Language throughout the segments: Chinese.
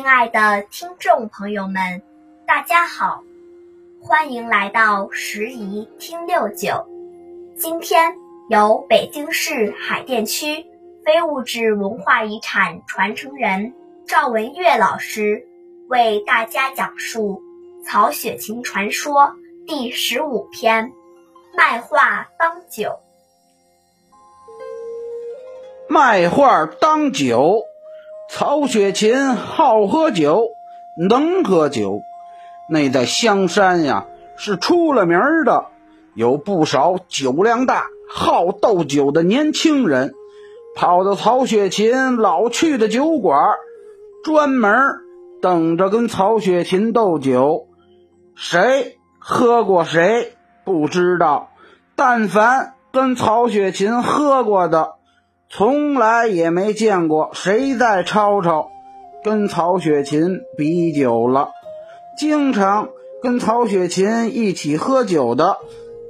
亲爱的听众朋友们，大家好，欢迎来到时宜听六九。今天由北京市海淀区非物质文化遗产传承人赵文月老师为大家讲述《曹雪芹传说》第十五篇《卖画当酒》。卖画当酒。曹雪芹好喝酒，能喝酒，那在香山呀是出了名的，有不少酒量大、好斗酒的年轻人，跑到曹雪芹老去的酒馆，专门等着跟曹雪芹斗酒。谁喝过谁不知道，但凡跟曹雪芹喝过的。从来也没见过谁在吵吵，跟曹雪芹比酒了。经常跟曹雪芹一起喝酒的，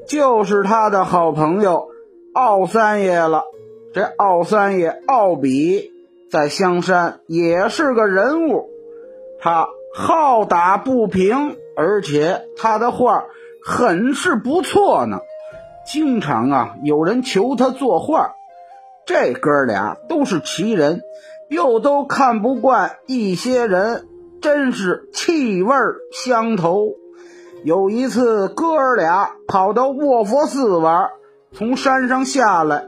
就是他的好朋友奥三爷了。这奥三爷奥比在香山也是个人物，他好打不平，而且他的画很是不错呢。经常啊，有人求他作画。这哥俩都是奇人，又都看不惯一些人，真是气味相投。有一次，哥俩跑到卧佛寺玩，从山上下来，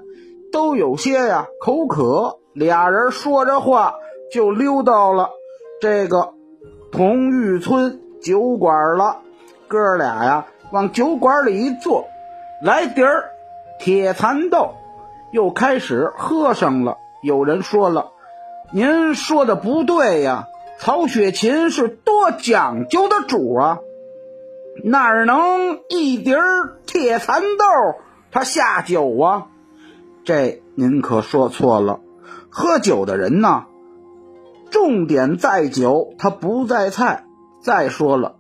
都有些呀口渴，俩人说着话就溜到了这个同玉村酒馆了。哥俩呀往酒馆里一坐，来碟儿铁蚕豆。又开始喝上了。有人说了：“您说的不对呀，曹雪芹是多讲究的主啊，哪能一碟铁蚕豆他下酒啊？”这您可说错了。喝酒的人呢，重点在酒，他不在菜。再说了，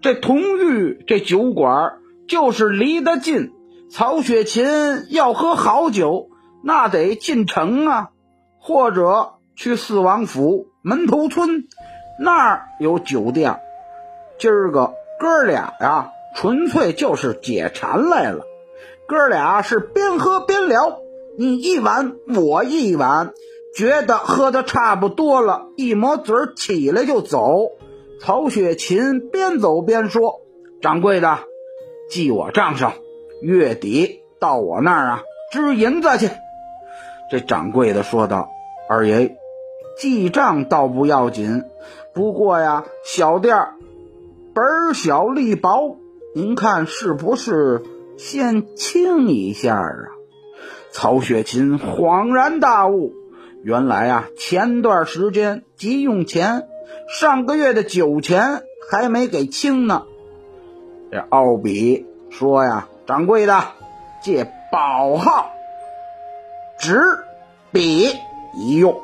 这同玉这酒馆就是离得近，曹雪芹要喝好酒。那得进城啊，或者去四王府门头村，那儿有酒店。今儿个哥俩呀，纯粹就是解馋来了。哥俩是边喝边聊，你一碗我一碗，觉得喝的差不多了，一抹嘴起来就走。曹雪芹边走边说：“掌柜的，记我账上，月底到我那儿啊，支银子去。”这掌柜的说道：“二爷，记账倒不要紧，不过呀，小店儿本小利薄，您看是不是先清一下啊？”曹雪芹恍然大悟，原来啊，前段时间急用钱，上个月的酒钱还没给清呢。这奥比说呀：“掌柜的，借宝号。”纸笔一用，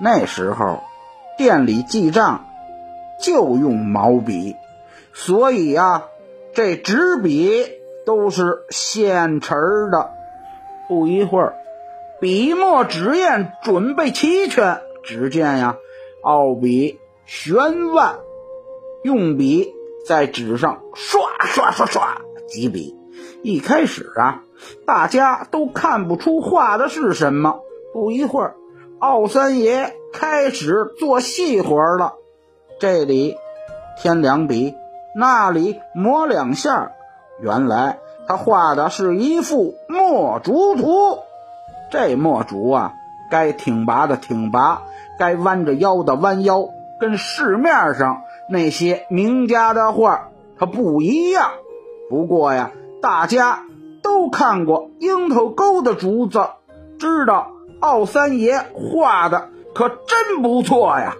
那时候店里记账就用毛笔，所以呀，这纸笔都是现成的。不一会儿，笔墨纸砚准备齐全，只见呀，奥笔悬腕，用笔在纸上刷刷刷刷几笔。一开始啊。大家都看不出画的是什么。不一会儿，奥三爷开始做细活了。这里添两笔，那里抹两下。原来他画的是一幅墨竹图。这墨竹啊，该挺拔的挺拔，该弯着腰的弯腰，跟市面上那些名家的画它不一样。不过呀，大家。都看过樱桃沟的竹子，知道奥三爷画的可真不错呀，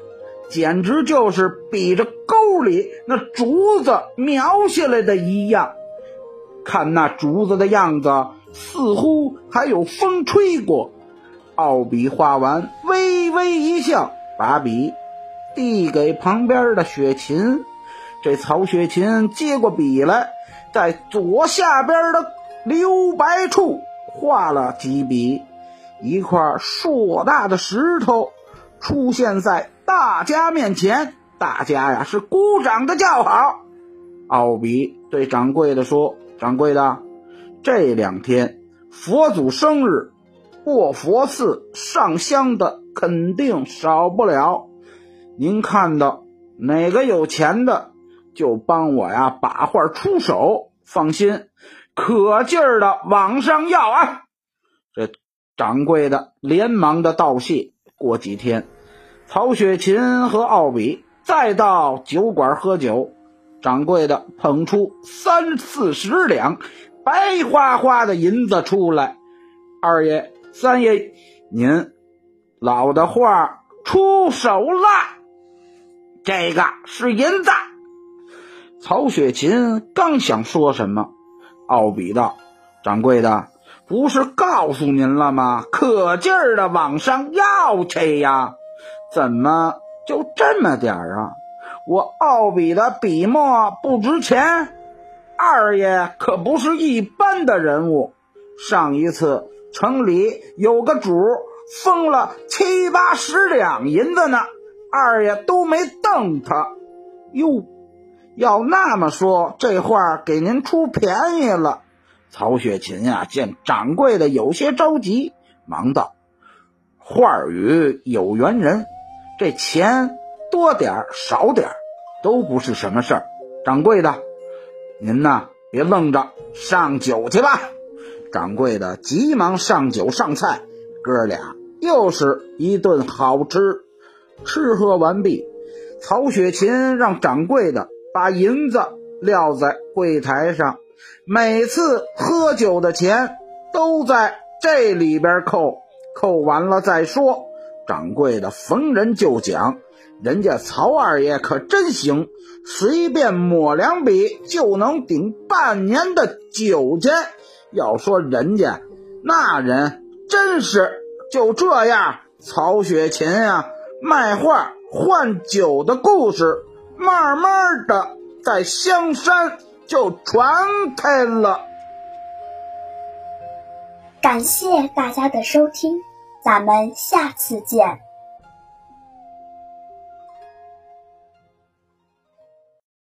简直就是比着沟里那竹子描下来的一样。看那竹子的样子，似乎还有风吹过。奥比画完，微微一笑，把笔递给旁边的雪琴。这曹雪芹接过笔来，在左下边的。留白处画了几笔，一块硕大的石头出现在大家面前，大家呀是鼓掌的叫好。奥比对掌柜的说：“掌柜的，这两天佛祖生日，过佛寺上香的肯定少不了。您看到哪个有钱的，就帮我呀把画出手。放心，可劲儿的往上要啊！”这掌柜的连忙的道谢。过几天，曹雪芹和奥比再到酒馆喝酒，掌柜的捧出三四十两白花花的银子出来。二爷、三爷，您老的画出手啦！这个是银子。曹雪芹刚想说什么，奥比道：“掌柜的。”不是告诉您了吗？可劲儿的往上要去呀！怎么就这么点儿啊？我奥比的笔墨不值钱，二爷可不是一般的人物。上一次城里有个主封了七八十两银子呢，二爷都没瞪他。哟，要那么说，这话给您出便宜了。曹雪芹呀，见掌柜的有些着急，忙道：“话语有缘人，这钱多点儿少点儿都不是什么事儿。掌柜的，您呐别愣着，上酒去吧。”掌柜的急忙上酒上菜，哥俩又是一顿好吃。吃喝完毕，曹雪芹让掌柜的把银子撂在柜台上。每次喝酒的钱都在这里边扣，扣完了再说。掌柜的逢人就讲，人家曹二爷可真行，随便抹两笔就能顶半年的酒钱。要说人家那人真是就这样。曹雪芹啊，卖画换酒的故事，慢慢的在香山。就传开了。感谢大家的收听，咱们下次见。